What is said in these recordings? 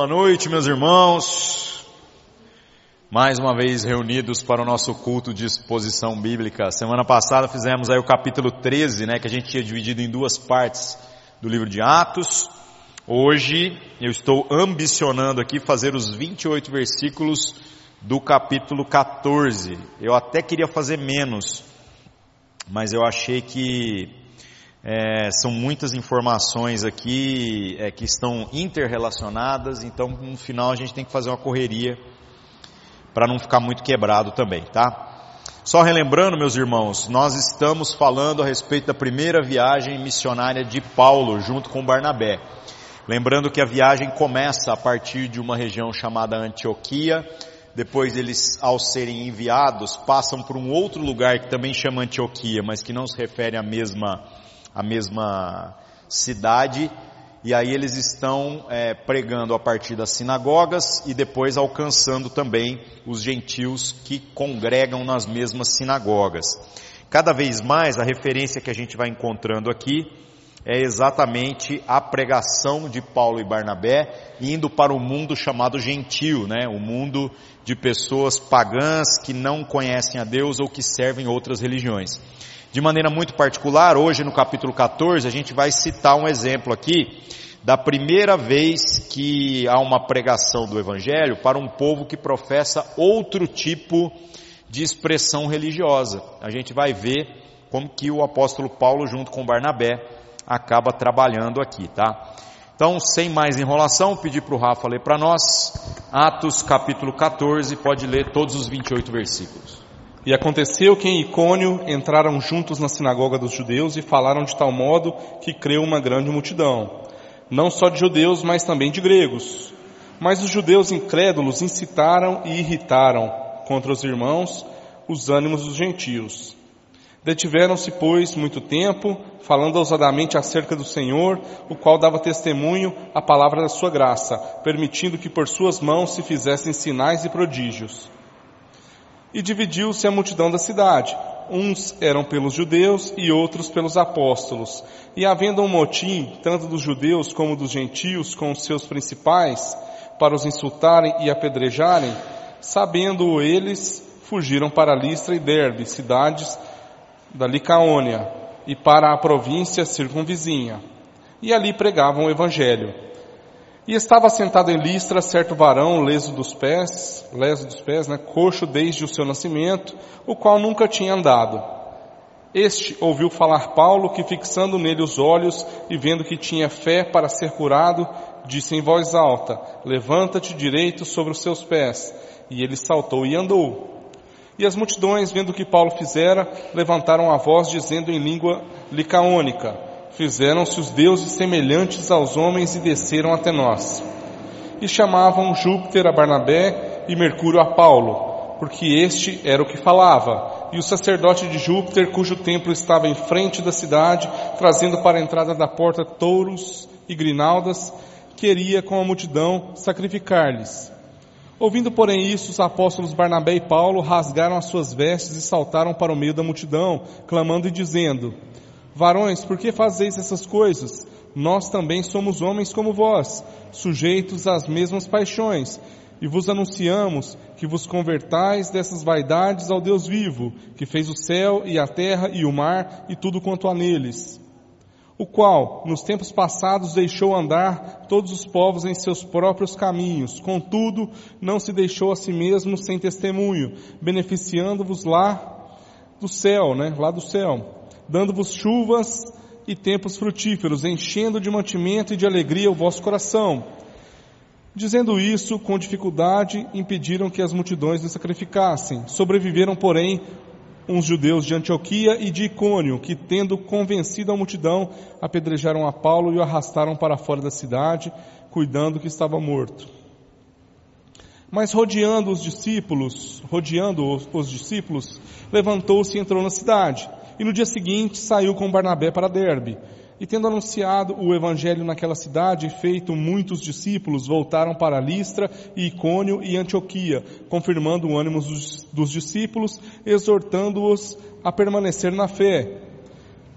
Boa noite, meus irmãos. Mais uma vez reunidos para o nosso culto de exposição bíblica. Semana passada fizemos aí o capítulo 13, né, que a gente tinha dividido em duas partes do livro de Atos. Hoje eu estou ambicionando aqui fazer os 28 versículos do capítulo 14. Eu até queria fazer menos, mas eu achei que é, são muitas informações aqui é, que estão interrelacionadas, então no final a gente tem que fazer uma correria para não ficar muito quebrado também, tá? Só relembrando, meus irmãos, nós estamos falando a respeito da primeira viagem missionária de Paulo junto com Barnabé. Lembrando que a viagem começa a partir de uma região chamada Antioquia, depois eles, ao serem enviados, passam por um outro lugar que também chama Antioquia, mas que não se refere à mesma a mesma cidade, e aí eles estão é, pregando a partir das sinagogas e depois alcançando também os gentios que congregam nas mesmas sinagogas. Cada vez mais a referência que a gente vai encontrando aqui é exatamente a pregação de Paulo e Barnabé indo para o mundo chamado gentio, né? O mundo de pessoas pagãs que não conhecem a Deus ou que servem outras religiões. De maneira muito particular, hoje no capítulo 14, a gente vai citar um exemplo aqui da primeira vez que há uma pregação do Evangelho para um povo que professa outro tipo de expressão religiosa. A gente vai ver como que o apóstolo Paulo, junto com Barnabé, acaba trabalhando aqui, tá? Então, sem mais enrolação, pedir para o Rafa ler para nós, Atos capítulo 14, pode ler todos os 28 versículos. E aconteceu que em Icônio entraram juntos na sinagoga dos judeus e falaram de tal modo que creu uma grande multidão, não só de judeus, mas também de gregos. Mas os judeus incrédulos incitaram e irritaram contra os irmãos os ânimos dos gentios. Detiveram-se, pois, muito tempo, falando ousadamente acerca do Senhor, o qual dava testemunho à palavra da sua graça, permitindo que por suas mãos se fizessem sinais e prodígios. E dividiu-se a multidão da cidade. Uns eram pelos judeus e outros pelos apóstolos. E havendo um motim, tanto dos judeus como dos gentios, com os seus principais, para os insultarem e apedrejarem, sabendo eles, fugiram para Listra e Derbe, cidades da Licaônia, e para a província circunvizinha. E ali pregavam o evangelho. E estava sentado em Listra certo varão, leso dos pés, leso dos pés, né, coxo desde o seu nascimento, o qual nunca tinha andado. Este ouviu falar Paulo, que fixando nele os olhos e vendo que tinha fé para ser curado, disse em voz alta, levanta-te direito sobre os seus pés. E ele saltou e andou. E as multidões, vendo o que Paulo fizera, levantaram a voz dizendo em língua licaônica, fizeram-se os deuses semelhantes aos homens e desceram até nós. E chamavam Júpiter a Barnabé e Mercúrio a Paulo, porque este era o que falava. E o sacerdote de Júpiter, cujo templo estava em frente da cidade, trazendo para a entrada da porta touros e grinaldas, queria com a multidão sacrificar-lhes. Ouvindo, porém, isso, os apóstolos Barnabé e Paulo rasgaram as suas vestes e saltaram para o meio da multidão, clamando e dizendo: Varões, por que fazeis essas coisas? Nós também somos homens como vós, sujeitos às mesmas paixões, e vos anunciamos que vos convertais dessas vaidades ao Deus vivo, que fez o céu e a terra e o mar e tudo quanto há neles. O qual, nos tempos passados, deixou andar todos os povos em seus próprios caminhos, contudo, não se deixou a si mesmo sem testemunho, beneficiando-vos lá do céu, né? Lá do céu dando-vos chuvas e tempos frutíferos, enchendo de mantimento e de alegria o vosso coração. Dizendo isso, com dificuldade, impediram que as multidões lhe sacrificassem. Sobreviveram, porém, uns judeus de Antioquia e de Icônio, que, tendo convencido a multidão, apedrejaram a Paulo e o arrastaram para fora da cidade, cuidando que estava morto. Mas rodeando os discípulos, rodeando os, os discípulos, levantou-se e entrou na cidade. E no dia seguinte saiu com Barnabé para Derbe. E tendo anunciado o evangelho naquela cidade e feito muitos discípulos, voltaram para Listra e Icônio e Antioquia, confirmando o ânimo dos, dos discípulos, exortando-os a permanecer na fé,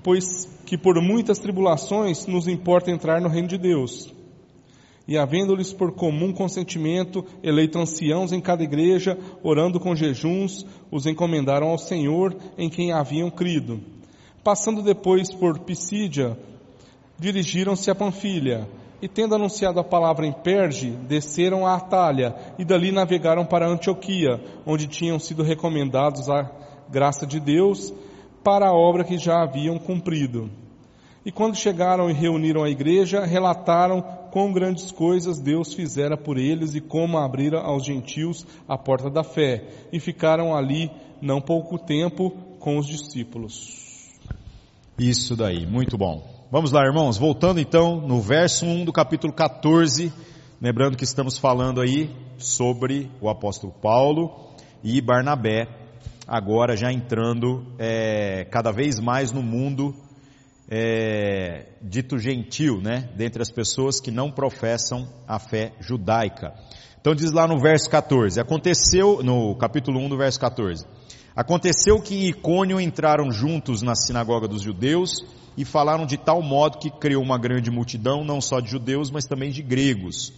pois que por muitas tribulações nos importa entrar no reino de Deus. E havendo-lhes por comum consentimento eleito anciãos em cada igreja, orando com jejuns, os encomendaram ao Senhor em quem haviam crido. Passando depois por Pisídia, dirigiram-se a Panfilha, e tendo anunciado a palavra em Perge, desceram a Atalha, e dali navegaram para Antioquia, onde tinham sido recomendados a graça de Deus para a obra que já haviam cumprido. E quando chegaram e reuniram a igreja, relataram quão grandes coisas Deus fizera por eles e como abrira aos gentios a porta da fé, e ficaram ali não pouco tempo com os discípulos. Isso daí, muito bom. Vamos lá, irmãos, voltando então no verso 1 do capítulo 14, lembrando que estamos falando aí sobre o apóstolo Paulo e Barnabé, agora já entrando é, cada vez mais no mundo é, dito gentil, né? Dentre as pessoas que não professam a fé judaica. Então diz lá no verso 14, aconteceu, no capítulo 1 do verso 14, aconteceu que Icônio entraram juntos na sinagoga dos judeus e falaram de tal modo que criou uma grande multidão, não só de judeus, mas também de gregos.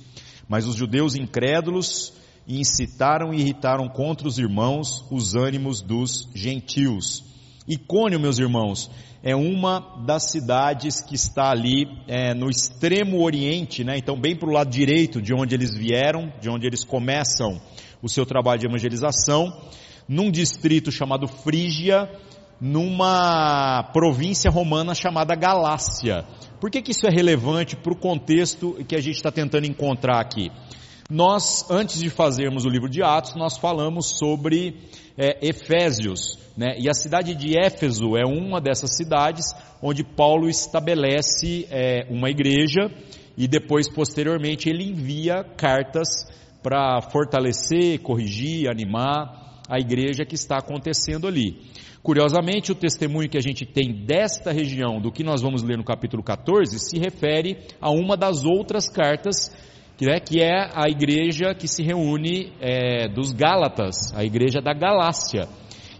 Mas os judeus incrédulos incitaram e irritaram contra os irmãos os ânimos dos gentios. Icônio, meus irmãos, é uma das cidades que está ali é, no extremo oriente, né? então bem para o lado direito de onde eles vieram, de onde eles começam o seu trabalho de evangelização, num distrito chamado Frígia, numa província romana chamada Galácia. Por que, que isso é relevante para o contexto que a gente está tentando encontrar aqui? Nós, antes de fazermos o livro de Atos, nós falamos sobre é, Efésios, né? E a cidade de Éfeso é uma dessas cidades onde Paulo estabelece é, uma igreja e depois, posteriormente, ele envia cartas para fortalecer, corrigir, animar a igreja que está acontecendo ali. Curiosamente, o testemunho que a gente tem desta região, do que nós vamos ler no capítulo 14, se refere a uma das outras cartas, que é, que é a igreja que se reúne é, dos Gálatas, a igreja da Galácia.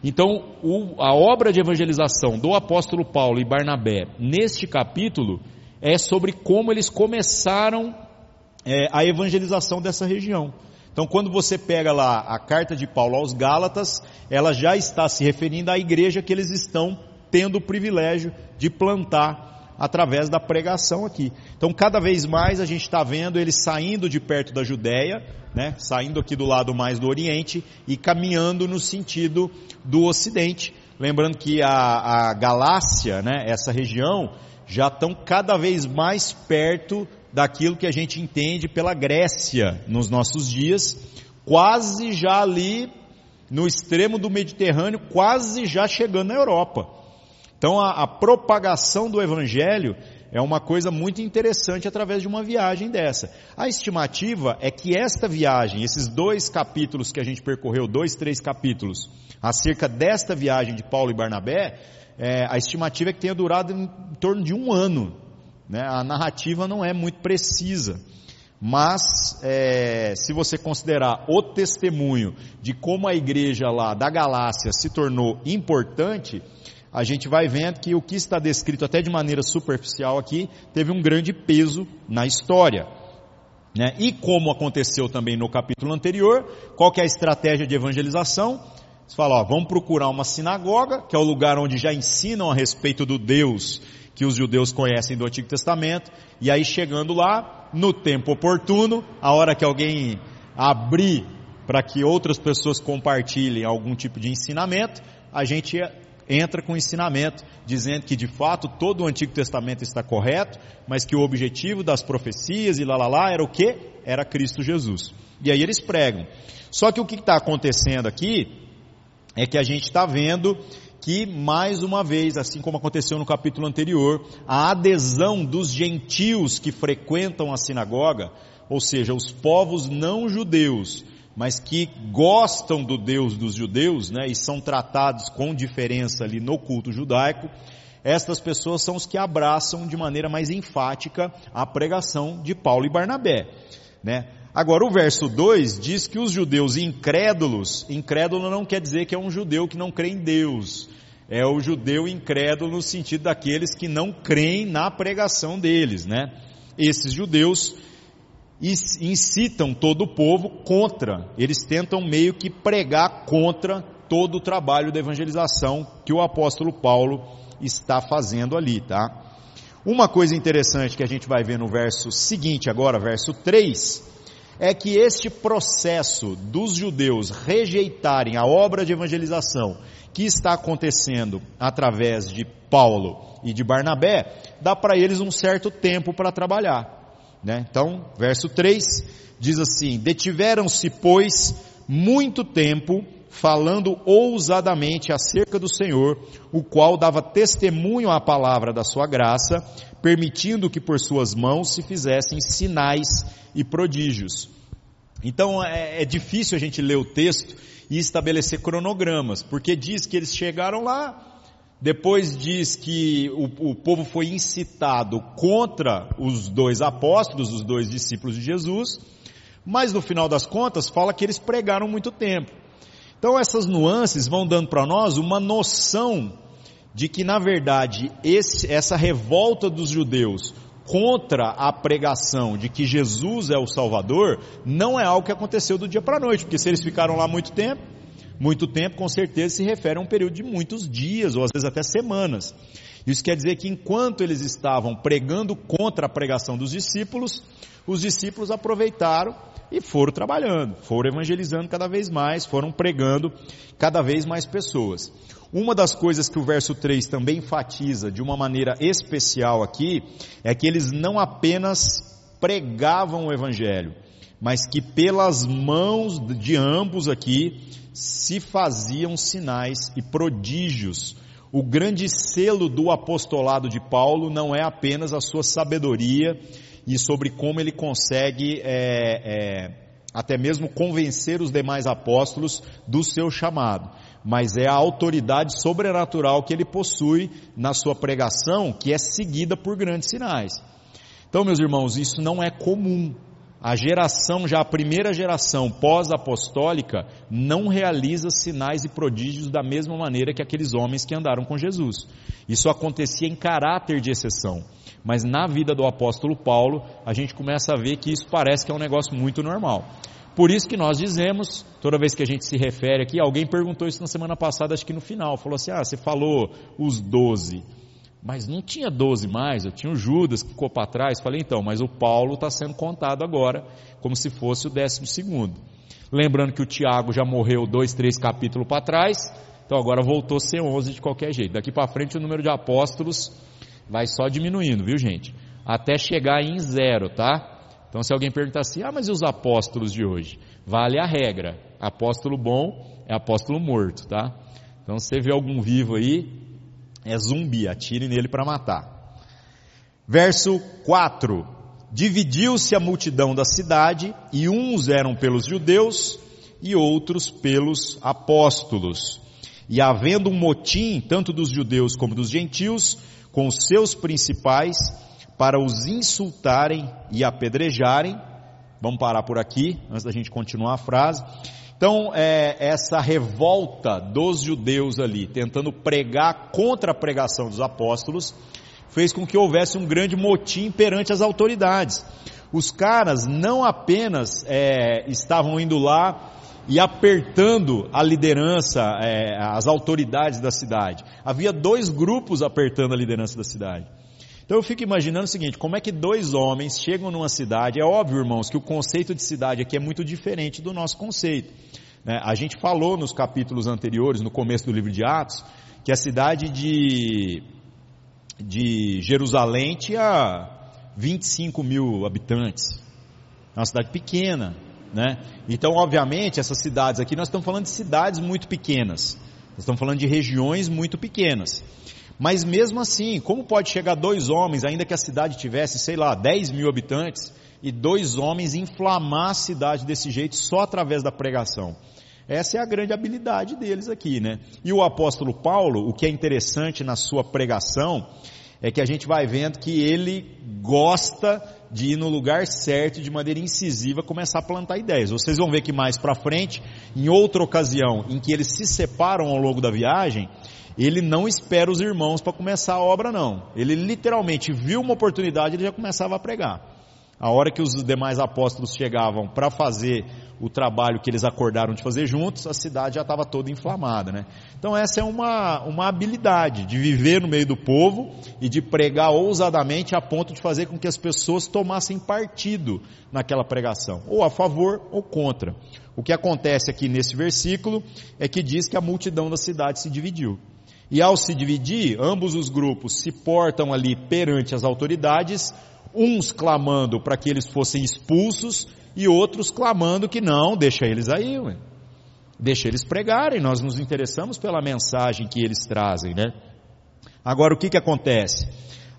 Então, o, a obra de evangelização do apóstolo Paulo e Barnabé, neste capítulo, é sobre como eles começaram é, a evangelização dessa região. Então, quando você pega lá a carta de Paulo aos Gálatas, ela já está se referindo à igreja que eles estão tendo o privilégio de plantar através da pregação aqui. Então, cada vez mais a gente está vendo eles saindo de perto da Judéia, né, saindo aqui do lado mais do Oriente e caminhando no sentido do Ocidente. Lembrando que a, a Galácia, né, essa região, já estão cada vez mais perto daquilo que a gente entende pela Grécia nos nossos dias, quase já ali no extremo do Mediterrâneo, quase já chegando na Europa. Então a, a propagação do Evangelho é uma coisa muito interessante através de uma viagem dessa. A estimativa é que esta viagem, esses dois capítulos que a gente percorreu, dois, três capítulos, acerca desta viagem de Paulo e Barnabé, é, a estimativa é que tenha durado em torno de um ano. Né? A narrativa não é muito precisa. Mas, é, se você considerar o testemunho de como a igreja lá da Galácia se tornou importante, a gente vai vendo que o que está descrito até de maneira superficial aqui teve um grande peso na história. Né? E como aconteceu também no capítulo anterior, qual que é a estratégia de evangelização? Você fala, ó, vamos procurar uma sinagoga, que é o lugar onde já ensinam a respeito do Deus que os judeus conhecem do Antigo Testamento, e aí chegando lá, no tempo oportuno, a hora que alguém abrir para que outras pessoas compartilhem algum tipo de ensinamento, a gente entra com o ensinamento, dizendo que de fato todo o Antigo Testamento está correto, mas que o objetivo das profecias e lá lá lá era o que? Era Cristo Jesus. E aí eles pregam. Só que o que está acontecendo aqui é que a gente está vendo que mais uma vez, assim como aconteceu no capítulo anterior, a adesão dos gentios que frequentam a sinagoga, ou seja, os povos não judeus, mas que gostam do Deus dos judeus, né, e são tratados com diferença ali no culto judaico, estas pessoas são os que abraçam de maneira mais enfática a pregação de Paulo e Barnabé, né? Agora o verso 2 diz que os judeus incrédulos, incrédulo não quer dizer que é um judeu que não crê em Deus, é o judeu incrédulo no sentido daqueles que não creem na pregação deles, né? Esses judeus e incitam todo o povo contra, eles tentam meio que pregar contra todo o trabalho da evangelização que o apóstolo Paulo está fazendo ali, tá? Uma coisa interessante que a gente vai ver no verso seguinte agora, verso 3, é que este processo dos judeus rejeitarem a obra de evangelização que está acontecendo através de Paulo e de Barnabé, dá para eles um certo tempo para trabalhar. Né? Então, verso 3 diz assim: Detiveram-se, pois, muito tempo falando ousadamente acerca do Senhor, o qual dava testemunho à palavra da sua graça, permitindo que por suas mãos se fizessem sinais e prodígios. Então é, é difícil a gente ler o texto e estabelecer cronogramas, porque diz que eles chegaram lá, depois diz que o, o, povo foi incitado contra os dois apóstolos, os dois discípulos de Jesus, mas no final das contas fala que eles pregaram muito tempo. Então essas nuances vão dando para nós uma noção de que na verdade esse, essa revolta dos judeus contra a pregação de que Jesus é o Salvador não é algo que aconteceu do dia para a noite, porque se eles ficaram lá muito tempo, muito tempo com certeza se refere a um período de muitos dias ou às vezes até semanas. Isso quer dizer que enquanto eles estavam pregando contra a pregação dos discípulos, os discípulos aproveitaram e foram trabalhando, foram evangelizando cada vez mais, foram pregando cada vez mais pessoas. Uma das coisas que o verso 3 também enfatiza de uma maneira especial aqui é que eles não apenas pregavam o evangelho, mas que pelas mãos de ambos aqui se faziam sinais e prodígios. O grande selo do apostolado de Paulo não é apenas a sua sabedoria e sobre como ele consegue é, é, até mesmo convencer os demais apóstolos do seu chamado, mas é a autoridade sobrenatural que ele possui na sua pregação, que é seguida por grandes sinais. Então, meus irmãos, isso não é comum. A geração, já a primeira geração pós-apostólica, não realiza sinais e prodígios da mesma maneira que aqueles homens que andaram com Jesus. Isso acontecia em caráter de exceção. Mas na vida do apóstolo Paulo, a gente começa a ver que isso parece que é um negócio muito normal. Por isso que nós dizemos, toda vez que a gente se refere aqui, alguém perguntou isso na semana passada, acho que no final, falou assim, ah, você falou os doze, mas não tinha doze mais, eu tinha o Judas que ficou para trás, falei então, mas o Paulo está sendo contado agora, como se fosse o décimo segundo. Lembrando que o Tiago já morreu dois, três capítulos para trás, então agora voltou a ser onze de qualquer jeito. Daqui para frente o número de apóstolos vai só diminuindo, viu gente? Até chegar em zero, tá? Então se alguém perguntar assim, ah, mas e os apóstolos de hoje? Vale a regra. Apóstolo bom é apóstolo morto, tá? Então se você vê algum vivo aí, é zumbi, atire nele para matar. Verso 4. Dividiu-se a multidão da cidade, e uns eram pelos judeus, e outros pelos apóstolos. E havendo um motim, tanto dos judeus como dos gentios, com seus principais para os insultarem e apedrejarem. Vamos parar por aqui, antes da gente continuar a frase. Então, é, essa revolta dos judeus ali, tentando pregar contra a pregação dos apóstolos, fez com que houvesse um grande motim perante as autoridades. Os caras não apenas é, estavam indo lá e apertando a liderança, é, as autoridades da cidade. Havia dois grupos apertando a liderança da cidade. Então eu fico imaginando o seguinte: como é que dois homens chegam numa cidade? É óbvio, irmãos, que o conceito de cidade aqui é muito diferente do nosso conceito. Né? A gente falou nos capítulos anteriores, no começo do livro de Atos, que a cidade de, de Jerusalém tinha 25 mil habitantes. É uma cidade pequena, né? Então, obviamente, essas cidades aqui, nós estamos falando de cidades muito pequenas. Nós estamos falando de regiões muito pequenas. Mas mesmo assim, como pode chegar dois homens, ainda que a cidade tivesse, sei lá, 10 mil habitantes, e dois homens inflamar a cidade desse jeito só através da pregação? Essa é a grande habilidade deles aqui, né? E o apóstolo Paulo, o que é interessante na sua pregação, é que a gente vai vendo que ele gosta de ir no lugar certo, de maneira incisiva, começar a plantar ideias. Vocês vão ver que mais para frente, em outra ocasião em que eles se separam ao longo da viagem, ele não espera os irmãos para começar a obra não. Ele literalmente viu uma oportunidade, ele já começava a pregar. A hora que os demais apóstolos chegavam para fazer o trabalho que eles acordaram de fazer juntos, a cidade já estava toda inflamada, né? Então essa é uma, uma habilidade de viver no meio do povo e de pregar ousadamente a ponto de fazer com que as pessoas tomassem partido naquela pregação, ou a favor ou contra. O que acontece aqui nesse versículo é que diz que a multidão da cidade se dividiu. E ao se dividir, ambos os grupos se portam ali perante as autoridades, uns clamando para que eles fossem expulsos e outros clamando que não, deixa eles aí, ué. deixa eles pregarem, nós nos interessamos pela mensagem que eles trazem, né? Agora o que que acontece?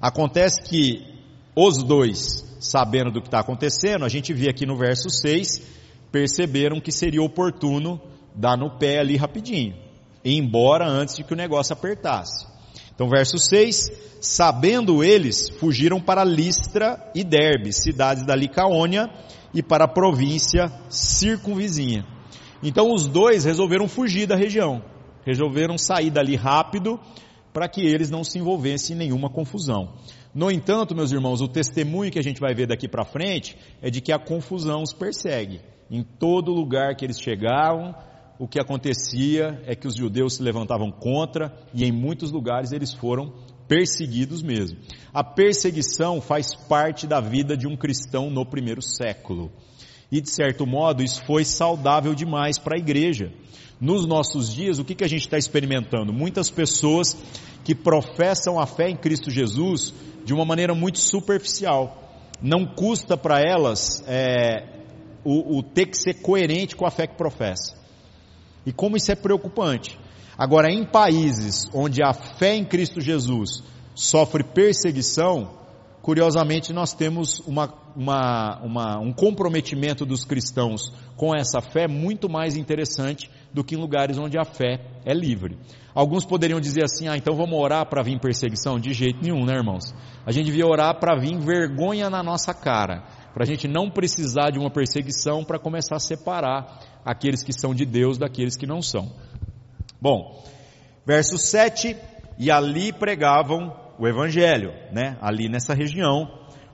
Acontece que os dois, sabendo do que está acontecendo, a gente vê aqui no verso 6, perceberam que seria oportuno dar no pé ali rapidinho, ir embora antes de que o negócio apertasse. Então verso 6, sabendo eles, fugiram para Listra e Derbe, cidades da Licaônia, e para a província circunvizinha. Então os dois resolveram fugir da região, resolveram sair dali rápido para que eles não se envolvessem em nenhuma confusão. No entanto, meus irmãos, o testemunho que a gente vai ver daqui para frente é de que a confusão os persegue. Em todo lugar que eles chegavam, o que acontecia é que os judeus se levantavam contra e em muitos lugares eles foram perseguidos mesmo. A perseguição faz parte da vida de um cristão no primeiro século. E de certo modo isso foi saudável demais para a igreja. Nos nossos dias, o que, que a gente está experimentando? Muitas pessoas que professam a fé em Cristo Jesus de uma maneira muito superficial. Não custa para elas é, o, o ter que ser coerente com a fé que professa. E como isso é preocupante. Agora, em países onde a fé em Cristo Jesus sofre perseguição, curiosamente nós temos uma, uma, uma, um comprometimento dos cristãos com essa fé muito mais interessante do que em lugares onde a fé é livre. Alguns poderiam dizer assim, ah, então vamos orar para vir perseguição? De jeito nenhum, né irmãos? A gente devia orar para vir vergonha na nossa cara, para a gente não precisar de uma perseguição para começar a separar aqueles que são de Deus daqueles que não são. Bom, verso 7, e ali pregavam o evangelho, né? Ali nessa região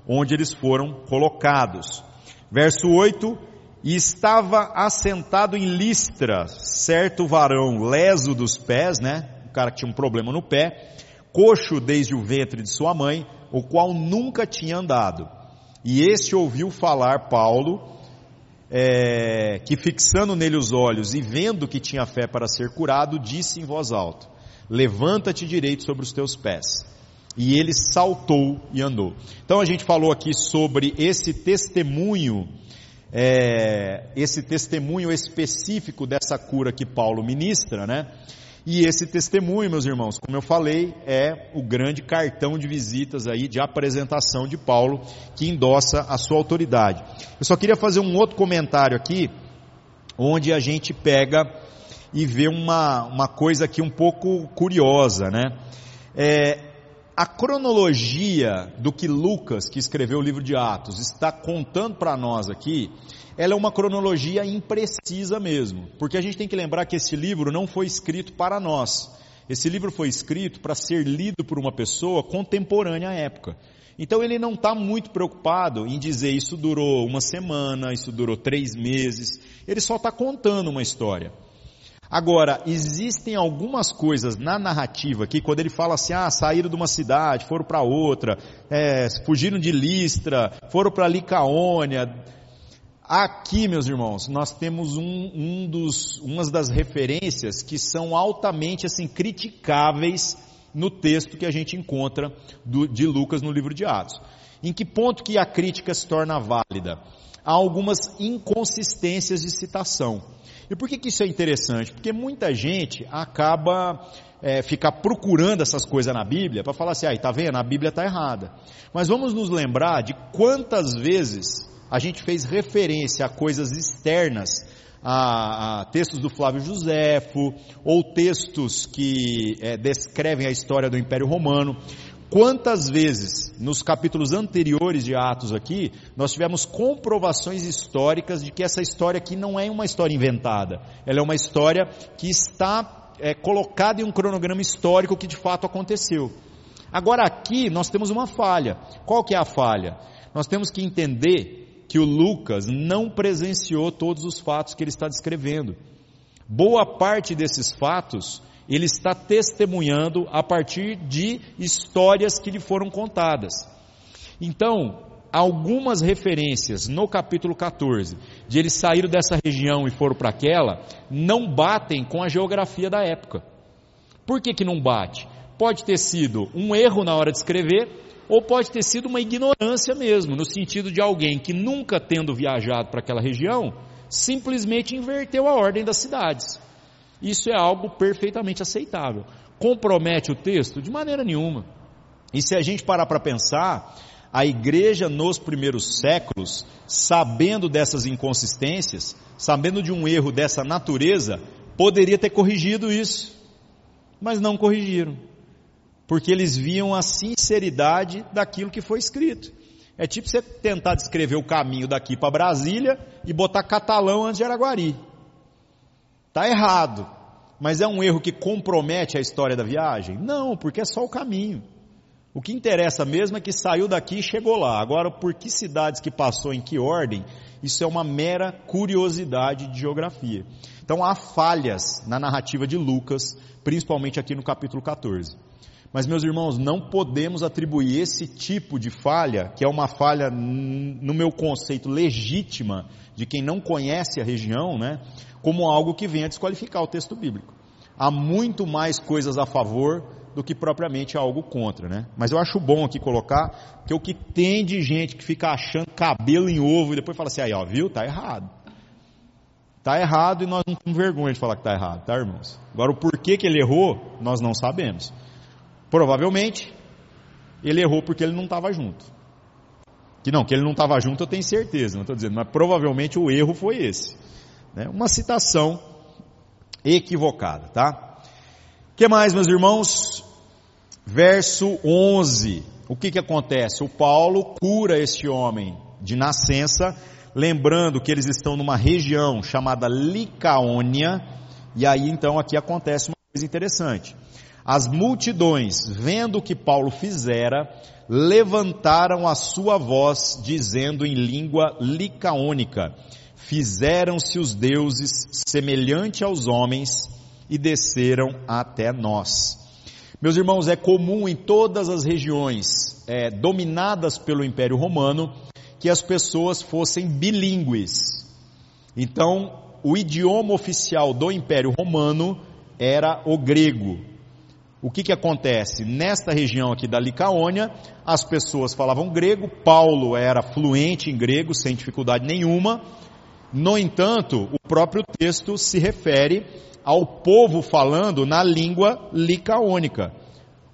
onde eles foram colocados. Verso 8, e estava assentado em Listra, certo varão leso dos pés, né? O cara que tinha um problema no pé, coxo desde o ventre de sua mãe, o qual nunca tinha andado. E este ouviu falar Paulo é, que fixando nele os olhos e vendo que tinha fé para ser curado, disse em voz alta: Levanta-te direito sobre os teus pés. E ele saltou e andou. Então a gente falou aqui sobre esse testemunho, é, esse testemunho específico dessa cura que Paulo ministra, né? E esse testemunho, meus irmãos, como eu falei, é o grande cartão de visitas aí, de apresentação de Paulo, que endossa a sua autoridade. Eu só queria fazer um outro comentário aqui, onde a gente pega e vê uma, uma coisa aqui um pouco curiosa, né? É, a cronologia do que Lucas, que escreveu o livro de Atos, está contando para nós aqui, ela é uma cronologia imprecisa mesmo, porque a gente tem que lembrar que esse livro não foi escrito para nós. Esse livro foi escrito para ser lido por uma pessoa contemporânea à época. Então ele não está muito preocupado em dizer isso durou uma semana, isso durou três meses. Ele só está contando uma história. Agora, existem algumas coisas na narrativa que quando ele fala assim, ah, saíram de uma cidade, foram para outra, é, fugiram de Listra, foram para Licaônia, Aqui, meus irmãos, nós temos um, um dos, umas das referências que são altamente assim criticáveis no texto que a gente encontra do, de Lucas no livro de Atos. Em que ponto que a crítica se torna válida? Há algumas inconsistências de citação. E por que, que isso é interessante? Porque muita gente acaba é, ficar procurando essas coisas na Bíblia para falar assim, ah, tá vendo? A Bíblia está errada. Mas vamos nos lembrar de quantas vezes a gente fez referência a coisas externas, a, a textos do Flávio Josefo, ou textos que é, descrevem a história do Império Romano. Quantas vezes, nos capítulos anteriores de Atos aqui, nós tivemos comprovações históricas de que essa história aqui não é uma história inventada, ela é uma história que está é, colocada em um cronograma histórico que de fato aconteceu. Agora aqui nós temos uma falha. Qual que é a falha? nós temos que entender que o Lucas não presenciou todos os fatos que ele está descrevendo. Boa parte desses fatos ele está testemunhando a partir de histórias que lhe foram contadas. Então, algumas referências no capítulo 14, de eles saíram dessa região e foram para aquela, não batem com a geografia da época. Por que, que não bate? Pode ter sido um erro na hora de escrever, ou pode ter sido uma ignorância mesmo, no sentido de alguém que nunca tendo viajado para aquela região, simplesmente inverteu a ordem das cidades. Isso é algo perfeitamente aceitável. Compromete o texto? De maneira nenhuma. E se a gente parar para pensar, a igreja nos primeiros séculos, sabendo dessas inconsistências, sabendo de um erro dessa natureza, poderia ter corrigido isso, mas não corrigiram, porque eles viam a sinceridade daquilo que foi escrito. É tipo você tentar descrever o caminho daqui para Brasília e botar catalão antes de Araguari. Está errado. Mas é um erro que compromete a história da viagem? Não, porque é só o caminho. O que interessa mesmo é que saiu daqui e chegou lá. Agora, por que cidades que passou em que ordem, isso é uma mera curiosidade de geografia. Então há falhas na narrativa de Lucas, principalmente aqui no capítulo 14. Mas, meus irmãos, não podemos atribuir esse tipo de falha, que é uma falha, no meu conceito, legítima, de quem não conhece a região, né, como algo que venha desqualificar o texto bíblico. Há muito mais coisas a favor do que propriamente algo contra, né? Mas eu acho bom aqui colocar que o que tem de gente que fica achando cabelo em ovo e depois fala assim, aí ó, viu? Tá errado. Tá errado e nós não temos vergonha de falar que tá errado, tá irmãos? Agora o porquê que ele errou, nós não sabemos. Provavelmente, ele errou porque ele não estava junto. Que não, que ele não estava junto eu tenho certeza, não estou dizendo, mas provavelmente o erro foi esse. Né? Uma citação equivocada, tá? que mais, meus irmãos? Verso 11. O que que acontece? O Paulo cura este homem de nascença, lembrando que eles estão numa região chamada Licaônia, e aí então aqui acontece uma coisa interessante. As multidões, vendo o que Paulo fizera, levantaram a sua voz, dizendo em língua licaônica: Fizeram-se os deuses semelhante aos homens e desceram até nós. Meus irmãos, é comum em todas as regiões é, dominadas pelo Império Romano que as pessoas fossem bilíngues. Então, o idioma oficial do Império Romano era o grego. O que que acontece? Nesta região aqui da Licaônia, as pessoas falavam grego, Paulo era fluente em grego, sem dificuldade nenhuma. No entanto, o próprio texto se refere ao povo falando na língua licaônica.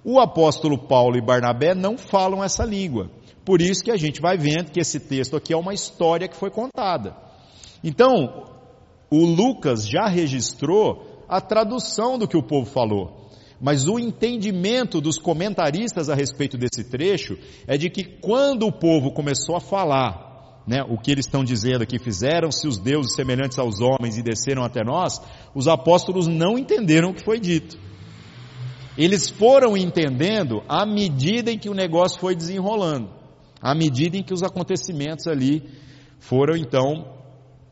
O apóstolo Paulo e Barnabé não falam essa língua. Por isso que a gente vai vendo que esse texto aqui é uma história que foi contada. Então, o Lucas já registrou a tradução do que o povo falou. Mas o entendimento dos comentaristas a respeito desse trecho é de que quando o povo começou a falar né, o que eles estão dizendo aqui, fizeram-se os deuses semelhantes aos homens e desceram até nós, os apóstolos não entenderam o que foi dito. Eles foram entendendo à medida em que o negócio foi desenrolando, à medida em que os acontecimentos ali foram então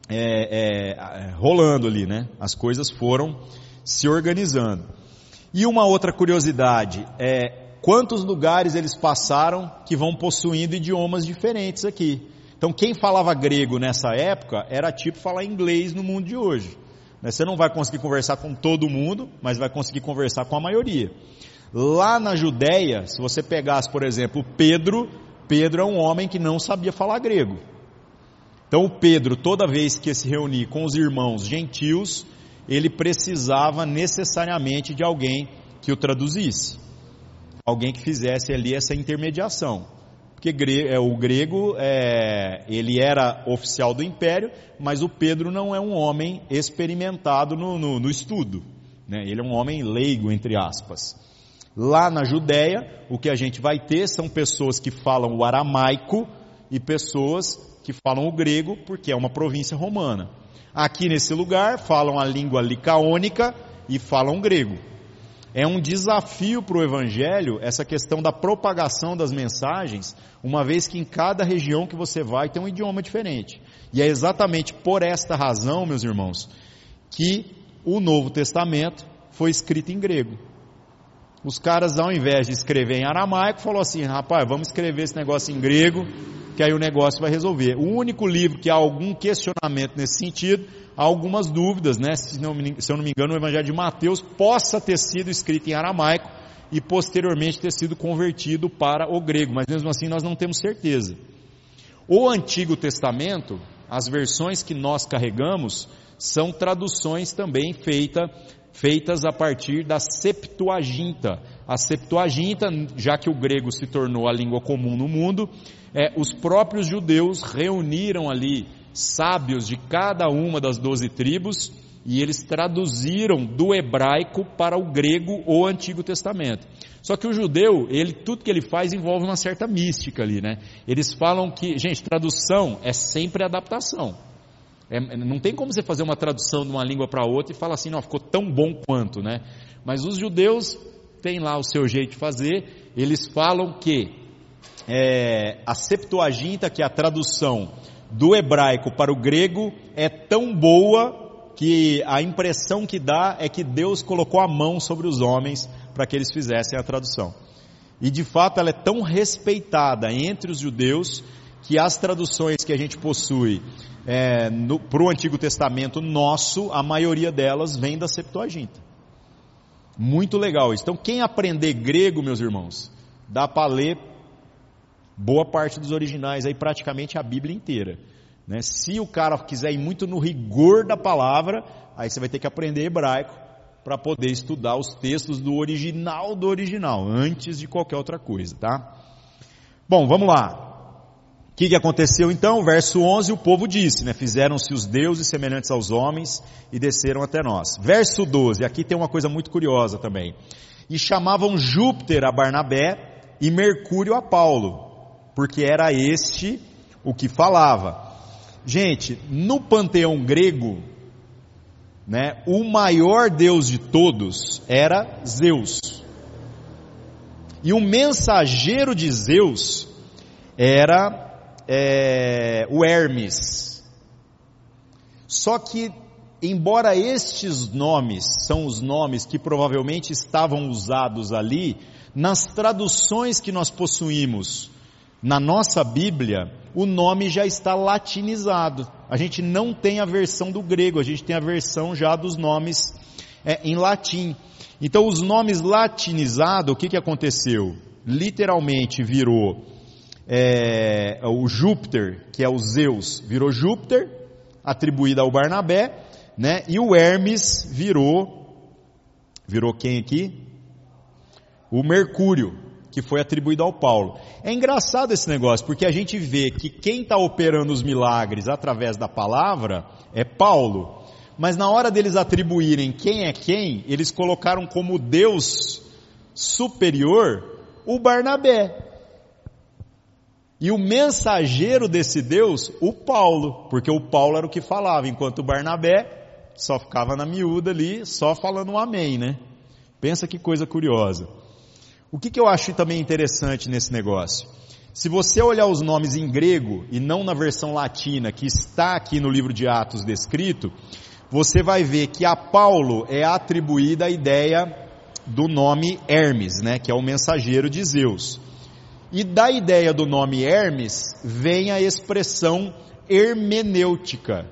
é, é, rolando ali, né? As coisas foram se organizando. E uma outra curiosidade é quantos lugares eles passaram que vão possuindo idiomas diferentes aqui. Então, quem falava grego nessa época era tipo falar inglês no mundo de hoje. Né? Você não vai conseguir conversar com todo mundo, mas vai conseguir conversar com a maioria. Lá na Judéia, se você pegasse, por exemplo, Pedro, Pedro é um homem que não sabia falar grego. Então, o Pedro, toda vez que se reunir com os irmãos gentios, ele precisava necessariamente de alguém que o traduzisse, alguém que fizesse ali essa intermediação porque é, o grego é, ele era oficial do império, mas o Pedro não é um homem experimentado no, no, no estudo, né? ele é um homem leigo, entre aspas. Lá na Judéia, o que a gente vai ter são pessoas que falam o aramaico e pessoas que falam o grego, porque é uma província romana. Aqui nesse lugar, falam a língua licaônica e falam grego. é um desafio para o Evangelho essa questão da propagação das mensagens, uma vez que em cada região que você vai tem um idioma diferente. E é exatamente por esta razão, meus irmãos, que o Novo Testamento foi escrito em grego. Os caras, ao invés de escrever em aramaico, falou assim: rapaz, vamos escrever esse negócio em grego, que aí o negócio vai resolver. O único livro que há algum questionamento nesse sentido há algumas dúvidas, né? Se, não, se eu não me engano, o Evangelho de Mateus possa ter sido escrito em aramaico e posteriormente ter sido convertido para o grego, mas mesmo assim nós não temos certeza. O Antigo Testamento, as versões que nós carregamos, são traduções também feita, feitas a partir da Septuaginta. A Septuaginta, já que o grego se tornou a língua comum no mundo, é, os próprios judeus reuniram ali sábios de cada uma das doze tribos e eles traduziram do hebraico para o grego o Antigo Testamento. Só que o judeu, ele tudo que ele faz envolve uma certa mística ali, né? Eles falam que, gente, tradução é sempre adaptação. É, não tem como você fazer uma tradução de uma língua para outra e falar assim, não, ficou tão bom quanto, né? Mas os judeus têm lá o seu jeito de fazer. Eles falam que é, a Septuaginta, que é a tradução do hebraico para o grego é tão boa que a impressão que dá é que Deus colocou a mão sobre os homens para que eles fizessem a tradução. E de fato ela é tão respeitada entre os judeus que as traduções que a gente possui é, para o Antigo Testamento nosso, a maioria delas vem da Septuaginta. Muito legal isso. Então quem aprender grego, meus irmãos, dá para ler boa parte dos originais, aí praticamente a Bíblia inteira. Né? Se o cara quiser ir muito no rigor da palavra, aí você vai ter que aprender hebraico para poder estudar os textos do original do original, antes de qualquer outra coisa, tá? Bom, vamos lá. O que, que aconteceu então? Verso 11, o povo disse, né? Fizeram-se os deuses semelhantes aos homens e desceram até nós. Verso 12, aqui tem uma coisa muito curiosa também. E chamavam Júpiter a Barnabé e Mercúrio a Paulo, porque era este o que falava. Gente, no panteão grego, né, o maior deus de todos era Zeus. E o mensageiro de Zeus era é, o Hermes. Só que, embora estes nomes são os nomes que provavelmente estavam usados ali, nas traduções que nós possuímos na nossa Bíblia, o nome já está latinizado. A gente não tem a versão do grego, a gente tem a versão já dos nomes é, em latim. Então, os nomes latinizados, o que, que aconteceu? Literalmente virou é, o Júpiter, que é o Zeus, virou Júpiter, atribuído ao Barnabé, né? E o Hermes virou, virou quem aqui? O Mercúrio que foi atribuído ao Paulo. É engraçado esse negócio, porque a gente vê que quem está operando os milagres através da palavra é Paulo. Mas na hora deles atribuírem quem é quem, eles colocaram como Deus superior o Barnabé. E o mensageiro desse Deus, o Paulo, porque o Paulo era o que falava, enquanto o Barnabé só ficava na miúda ali, só falando um amém, né? Pensa que coisa curiosa. O que, que eu acho também interessante nesse negócio? Se você olhar os nomes em grego e não na versão latina que está aqui no livro de Atos descrito, você vai ver que a Paulo é atribuída a ideia do nome Hermes, né, que é o mensageiro de Zeus. E da ideia do nome Hermes vem a expressão hermenêutica,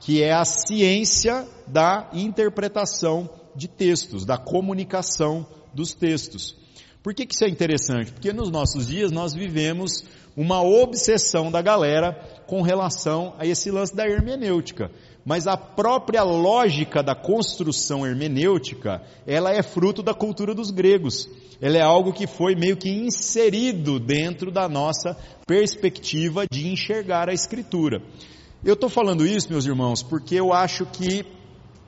que é a ciência da interpretação de textos, da comunicação dos textos. Por que, que isso é interessante? Porque nos nossos dias nós vivemos uma obsessão da galera com relação a esse lance da hermenêutica. Mas a própria lógica da construção hermenêutica, ela é fruto da cultura dos gregos. Ela é algo que foi meio que inserido dentro da nossa perspectiva de enxergar a escritura. Eu estou falando isso, meus irmãos, porque eu acho que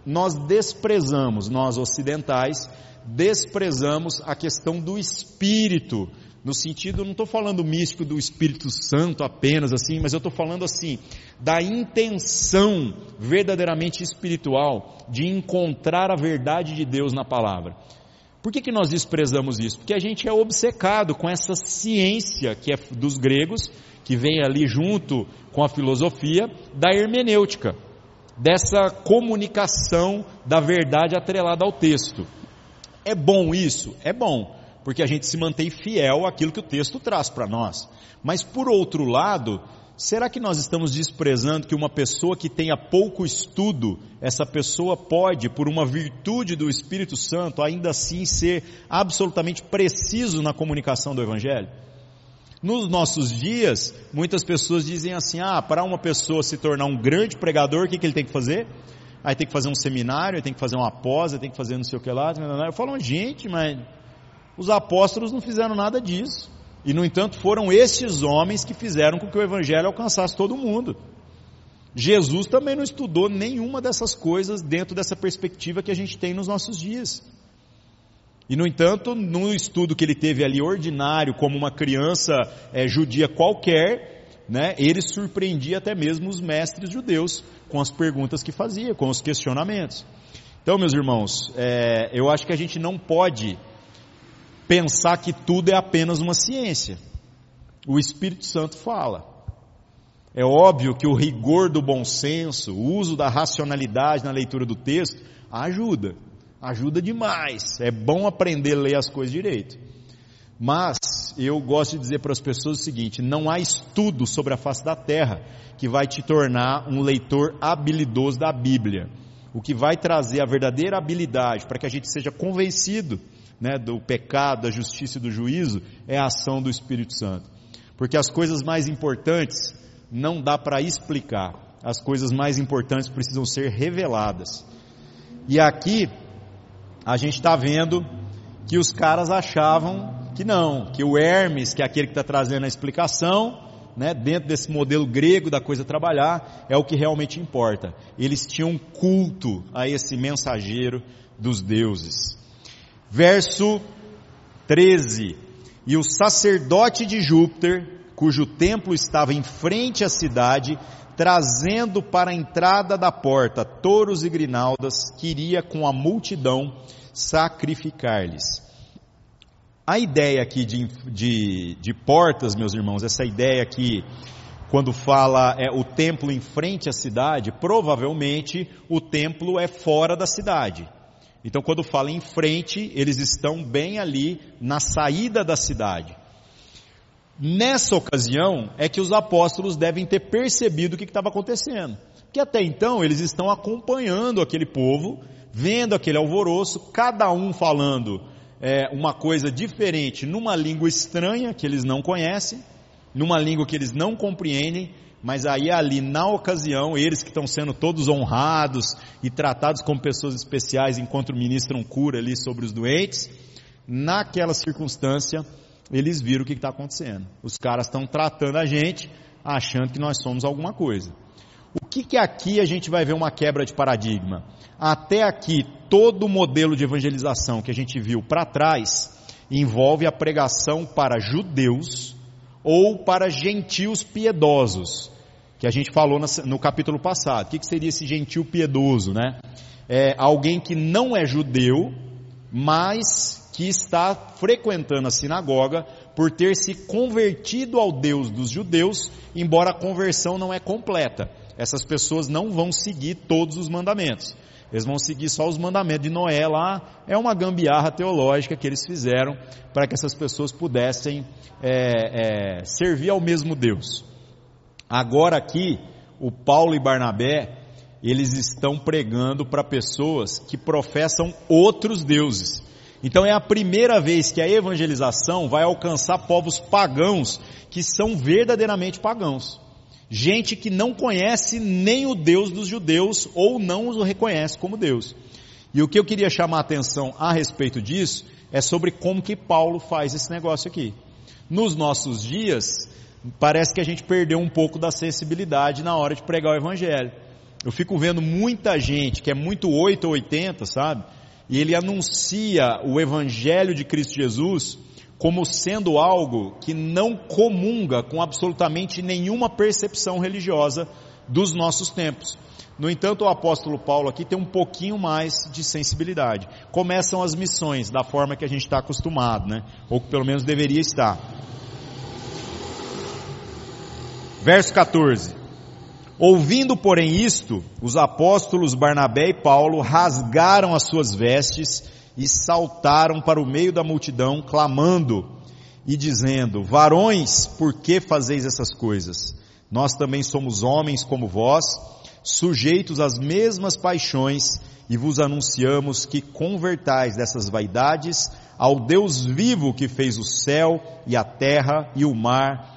nós desprezamos, nós ocidentais, desprezamos a questão do espírito, no sentido, não estou falando místico do Espírito Santo apenas assim, mas eu estou falando assim, da intenção verdadeiramente espiritual de encontrar a verdade de Deus na palavra. Por que, que nós desprezamos isso? Porque a gente é obcecado com essa ciência que é dos gregos, que vem ali junto com a filosofia da hermenêutica, dessa comunicação da verdade atrelada ao texto. É bom isso? É bom, porque a gente se mantém fiel àquilo que o texto traz para nós. Mas por outro lado, Será que nós estamos desprezando que uma pessoa que tenha pouco estudo, essa pessoa pode, por uma virtude do Espírito Santo, ainda assim ser absolutamente preciso na comunicação do Evangelho? Nos nossos dias, muitas pessoas dizem assim: ah, para uma pessoa se tornar um grande pregador, o que, que ele tem que fazer? Aí tem que fazer um seminário, tem que fazer uma pós, tem que fazer não sei o que lá. Eu falo, gente, mas os apóstolos não fizeram nada disso. E, no entanto, foram estes homens que fizeram com que o Evangelho alcançasse todo mundo. Jesus também não estudou nenhuma dessas coisas dentro dessa perspectiva que a gente tem nos nossos dias. E, no entanto, no estudo que ele teve ali ordinário, como uma criança é, judia qualquer, né, ele surpreendia até mesmo os mestres judeus com as perguntas que fazia, com os questionamentos. Então, meus irmãos, é, eu acho que a gente não pode pensar que tudo é apenas uma ciência. O Espírito Santo fala. É óbvio que o rigor do bom senso, o uso da racionalidade na leitura do texto, ajuda. Ajuda demais. É bom aprender a ler as coisas direito. Mas eu gosto de dizer para as pessoas o seguinte: não há estudo sobre a face da terra que vai te tornar um leitor habilidoso da Bíblia. O que vai trazer a verdadeira habilidade para que a gente seja convencido né, do pecado, da justiça e do juízo, é a ação do Espírito Santo. Porque as coisas mais importantes não dá para explicar, as coisas mais importantes precisam ser reveladas. E aqui a gente está vendo que os caras achavam que não, que o Hermes, que é aquele que está trazendo a explicação, né, dentro desse modelo grego da coisa trabalhar, é o que realmente importa. Eles tinham culto a esse mensageiro dos deuses. Verso 13. E o sacerdote de Júpiter, cujo templo estava em frente à cidade, trazendo para a entrada da porta touros e grinaldas, queria com a multidão sacrificar-lhes. A ideia aqui de, de, de, portas, meus irmãos, essa ideia aqui, quando fala é, o templo em frente à cidade, provavelmente o templo é fora da cidade. Então, quando fala em frente, eles estão bem ali na saída da cidade. Nessa ocasião é que os apóstolos devem ter percebido o que estava acontecendo. Que até então eles estão acompanhando aquele povo, vendo aquele alvoroço, cada um falando é, uma coisa diferente numa língua estranha que eles não conhecem, numa língua que eles não compreendem, mas aí ali na ocasião, eles que estão sendo todos honrados e tratados como pessoas especiais enquanto ministram cura ali sobre os doentes, naquela circunstância, eles viram o que está acontecendo. Os caras estão tratando a gente achando que nós somos alguma coisa. O que, que aqui a gente vai ver uma quebra de paradigma? Até aqui, todo o modelo de evangelização que a gente viu para trás envolve a pregação para judeus ou para gentios piedosos que a gente falou no capítulo passado. O que seria esse gentil piedoso, né? É alguém que não é judeu, mas que está frequentando a sinagoga por ter se convertido ao Deus dos judeus, embora a conversão não é completa. Essas pessoas não vão seguir todos os mandamentos. Eles vão seguir só os mandamentos de Noé lá. É uma gambiarra teológica que eles fizeram para que essas pessoas pudessem é, é, servir ao mesmo Deus. Agora aqui, o Paulo e Barnabé, eles estão pregando para pessoas que professam outros deuses. Então é a primeira vez que a evangelização vai alcançar povos pagãos que são verdadeiramente pagãos. Gente que não conhece nem o Deus dos judeus ou não o reconhece como Deus. E o que eu queria chamar a atenção a respeito disso é sobre como que Paulo faz esse negócio aqui. Nos nossos dias, parece que a gente perdeu um pouco da sensibilidade na hora de pregar o evangelho. Eu fico vendo muita gente que é muito 8 ou 80, sabe? E ele anuncia o evangelho de Cristo Jesus como sendo algo que não comunga com absolutamente nenhuma percepção religiosa dos nossos tempos. No entanto, o apóstolo Paulo aqui tem um pouquinho mais de sensibilidade. Começam as missões da forma que a gente está acostumado, né? Ou que pelo menos deveria estar. Verso 14. Ouvindo, porém, isto, os apóstolos Barnabé e Paulo rasgaram as suas vestes e saltaram para o meio da multidão, clamando e dizendo: Varões, por que fazeis essas coisas? Nós também somos homens como vós, sujeitos às mesmas paixões, e vos anunciamos que convertais dessas vaidades ao Deus vivo que fez o céu e a terra e o mar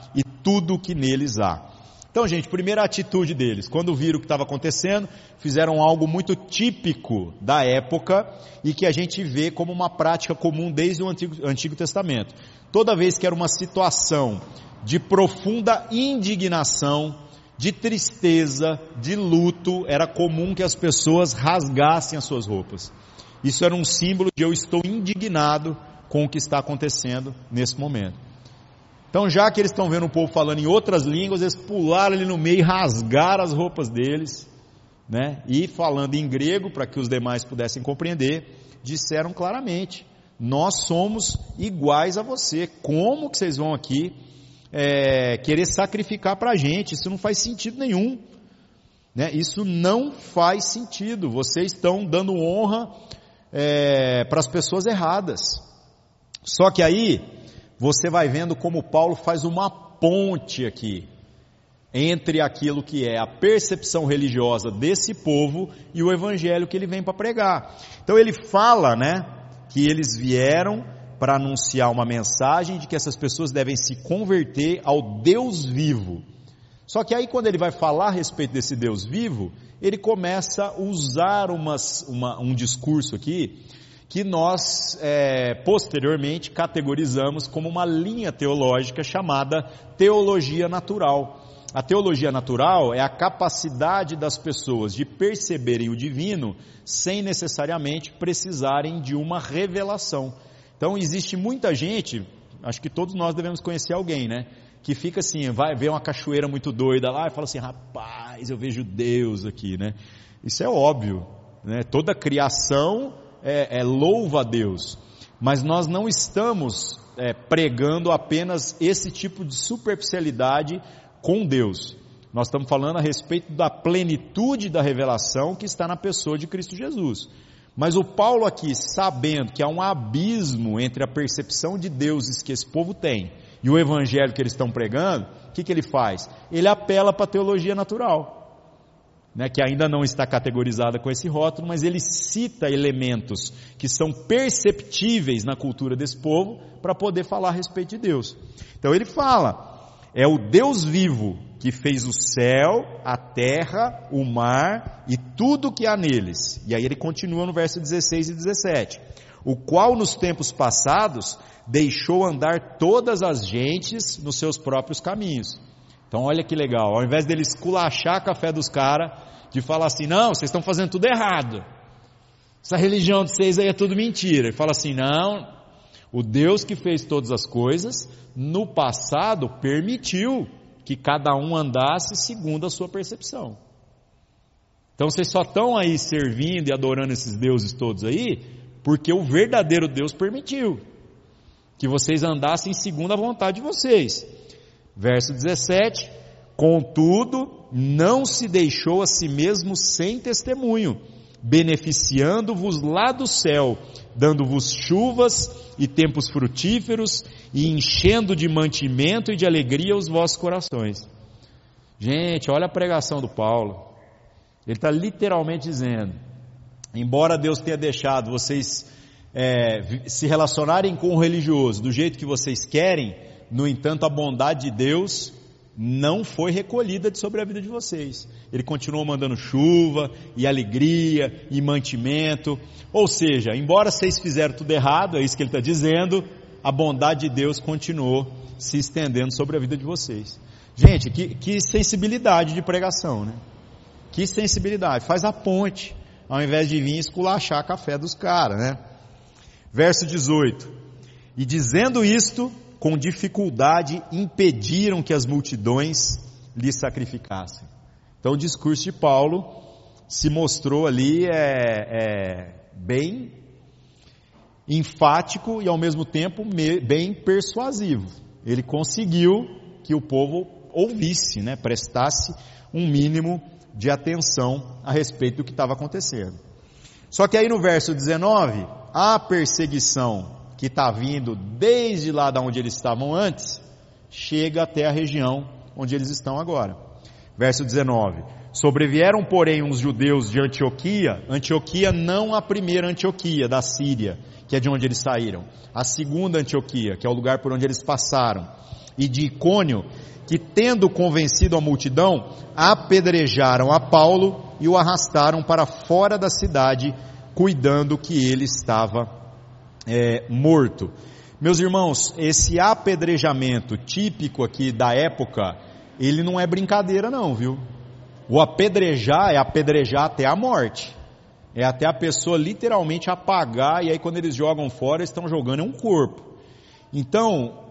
tudo que neles há. Então, gente, primeira atitude deles, quando viram o que estava acontecendo, fizeram algo muito típico da época e que a gente vê como uma prática comum desde o Antigo, Antigo Testamento. Toda vez que era uma situação de profunda indignação, de tristeza, de luto, era comum que as pessoas rasgassem as suas roupas. Isso era um símbolo de eu estou indignado com o que está acontecendo nesse momento. Então, já que eles estão vendo o povo falando em outras línguas, eles pularam ali no meio e rasgaram as roupas deles, né? E falando em grego, para que os demais pudessem compreender, disseram claramente: Nós somos iguais a você. Como que vocês vão aqui é, querer sacrificar para a gente. Isso não faz sentido nenhum. Né? Isso não faz sentido. Vocês estão dando honra é, para as pessoas erradas. Só que aí você vai vendo como Paulo faz uma ponte aqui entre aquilo que é a percepção religiosa desse povo e o evangelho que ele vem para pregar. Então ele fala, né, que eles vieram para anunciar uma mensagem de que essas pessoas devem se converter ao Deus vivo. Só que aí quando ele vai falar a respeito desse Deus vivo, ele começa a usar umas, uma, um discurso aqui que nós é, posteriormente categorizamos como uma linha teológica chamada teologia natural. A teologia natural é a capacidade das pessoas de perceberem o divino sem necessariamente precisarem de uma revelação. Então existe muita gente, acho que todos nós devemos conhecer alguém, né? Que fica assim, vai ver uma cachoeira muito doida lá e fala assim, rapaz, eu vejo Deus aqui, né? Isso é óbvio, né? Toda criação é, é louva a Deus, mas nós não estamos é, pregando apenas esse tipo de superficialidade com Deus. Nós estamos falando a respeito da plenitude da revelação que está na pessoa de Cristo Jesus. Mas o Paulo aqui, sabendo que há um abismo entre a percepção de deuses que esse povo tem e o evangelho que eles estão pregando, o que, que ele faz? Ele apela para a teologia natural, né, que ainda não está categorizada com esse rótulo, mas ele cita elementos que são perceptíveis na cultura desse povo para poder falar a respeito de Deus. Então ele fala, é o Deus vivo que fez o céu, a terra, o mar e tudo que há neles. E aí ele continua no verso 16 e 17. O qual nos tempos passados deixou andar todas as gentes nos seus próprios caminhos. Então olha que legal, ao invés dele esculachar a café dos caras, de falar assim, não, vocês estão fazendo tudo errado. Essa religião de vocês aí é tudo mentira. Ele fala assim, não, o Deus que fez todas as coisas, no passado permitiu que cada um andasse segundo a sua percepção. Então vocês só estão aí servindo e adorando esses deuses todos aí, porque o verdadeiro Deus permitiu que vocês andassem segundo a vontade de vocês. Verso 17: Contudo, não se deixou a si mesmo sem testemunho, beneficiando-vos lá do céu, dando-vos chuvas e tempos frutíferos e enchendo de mantimento e de alegria os vossos corações. Gente, olha a pregação do Paulo. Ele está literalmente dizendo: embora Deus tenha deixado vocês é, se relacionarem com o religioso do jeito que vocês querem, no entanto, a bondade de Deus não foi recolhida de sobre a vida de vocês. Ele continuou mandando chuva e alegria e mantimento. Ou seja, embora vocês fizeram tudo errado, é isso que ele está dizendo, a bondade de Deus continuou se estendendo sobre a vida de vocês. Gente, que, que sensibilidade de pregação, né? Que sensibilidade. Faz a ponte, ao invés de vir esculachar a café dos caras, né? Verso 18. E dizendo isto, com dificuldade impediram que as multidões lhe sacrificassem. Então o discurso de Paulo se mostrou ali é, é, bem enfático e ao mesmo tempo bem persuasivo. Ele conseguiu que o povo ouvisse, né, prestasse um mínimo de atenção a respeito do que estava acontecendo. Só que aí no verso 19, a perseguição que está vindo desde lá da onde eles estavam antes, chega até a região onde eles estão agora. Verso 19. Sobrevieram, porém, uns judeus de Antioquia, Antioquia não a primeira Antioquia da Síria, que é de onde eles saíram, a segunda Antioquia, que é o lugar por onde eles passaram, e de Icônio, que tendo convencido a multidão, apedrejaram a Paulo e o arrastaram para fora da cidade, cuidando que ele estava é, morto. Meus irmãos, esse apedrejamento típico aqui da época, ele não é brincadeira não, viu? O apedrejar é apedrejar até a morte. É até a pessoa literalmente apagar, e aí quando eles jogam fora, eles estão jogando em um corpo. Então,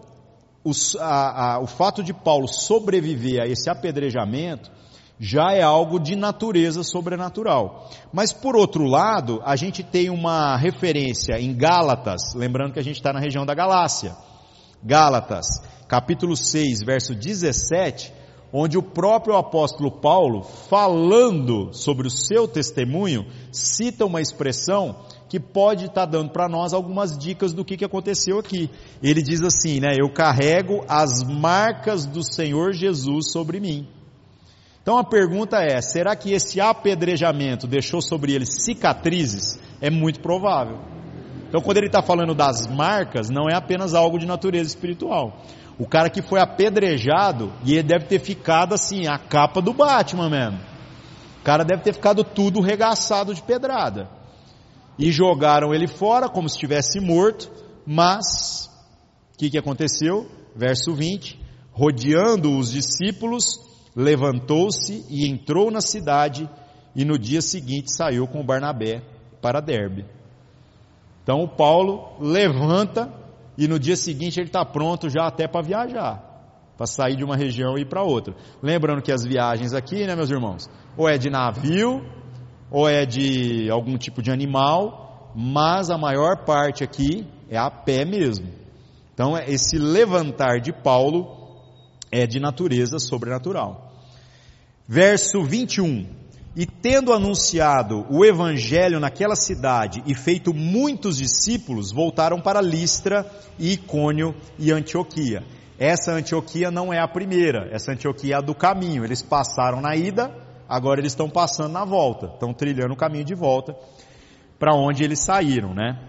a, a, o fato de Paulo sobreviver a esse apedrejamento já é algo de natureza sobrenatural. Mas por outro lado, a gente tem uma referência em Gálatas, lembrando que a gente está na região da Galácia. Gálatas, capítulo 6, verso 17, onde o próprio apóstolo Paulo, falando sobre o seu testemunho, cita uma expressão que pode estar tá dando para nós algumas dicas do que, que aconteceu aqui. Ele diz assim, né? Eu carrego as marcas do Senhor Jesus sobre mim. Então a pergunta é: será que esse apedrejamento deixou sobre ele cicatrizes? É muito provável. Então quando ele está falando das marcas, não é apenas algo de natureza espiritual. O cara que foi apedrejado, e ele deve ter ficado assim, a capa do Batman mesmo. O cara deve ter ficado tudo regaçado de pedrada. E jogaram ele fora como se estivesse morto, mas o que, que aconteceu? Verso 20: rodeando os discípulos, levantou-se e entrou na cidade, e no dia seguinte saiu com Barnabé para Derbe. Então o Paulo levanta e no dia seguinte ele está pronto já até para viajar, para sair de uma região e ir para outra. Lembrando que as viagens aqui, né, meus irmãos, ou é de navio ou é de algum tipo de animal, mas a maior parte aqui é a pé mesmo. Então, esse levantar de Paulo é de natureza sobrenatural. Verso 21. E tendo anunciado o evangelho naquela cidade e feito muitos discípulos, voltaram para Listra, e Icônio e Antioquia. Essa Antioquia não é a primeira, essa Antioquia é a do caminho. Eles passaram na ida, agora eles estão passando na volta, estão trilhando o caminho de volta para onde eles saíram, né?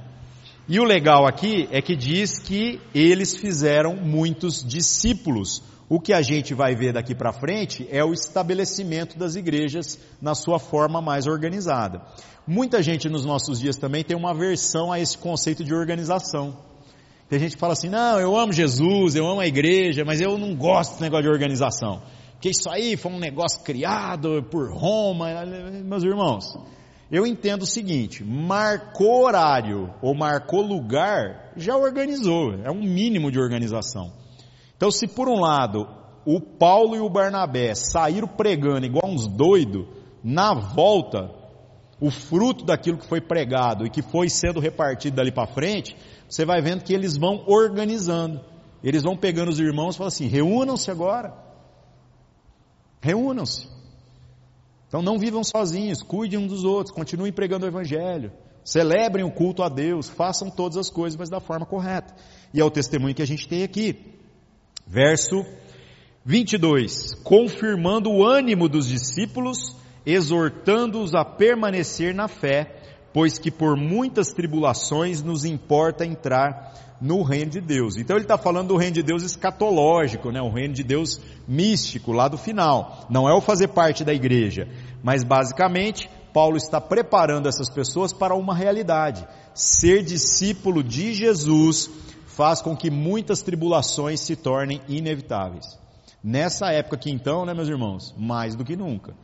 E o legal aqui é que diz que eles fizeram muitos discípulos. O que a gente vai ver daqui para frente é o estabelecimento das igrejas na sua forma mais organizada. Muita gente nos nossos dias também tem uma aversão a esse conceito de organização. Tem gente que fala assim: não, eu amo Jesus, eu amo a igreja, mas eu não gosto desse negócio de organização. Porque isso aí foi um negócio criado por Roma. Meus irmãos, eu entendo o seguinte: marcou horário ou marcou lugar, já organizou. É um mínimo de organização. Então, se por um lado o Paulo e o Barnabé saíram pregando igual uns doidos, na volta, o fruto daquilo que foi pregado e que foi sendo repartido dali para frente, você vai vendo que eles vão organizando. Eles vão pegando os irmãos e falam assim: reúnam-se agora. Reúnam-se. Então não vivam sozinhos, cuidem um dos outros, continuem pregando o Evangelho, celebrem o culto a Deus, façam todas as coisas, mas da forma correta. E é o testemunho que a gente tem aqui. Verso 22: Confirmando o ânimo dos discípulos, exortando-os a permanecer na fé, pois que por muitas tribulações nos importa entrar no reino de Deus. Então ele está falando do reino de Deus escatológico, né? o reino de Deus místico, lá do final. Não é o fazer parte da igreja, mas basicamente Paulo está preparando essas pessoas para uma realidade. Ser discípulo de Jesus faz com que muitas tribulações se tornem inevitáveis. Nessa época aqui então, né meus irmãos, mais do que nunca.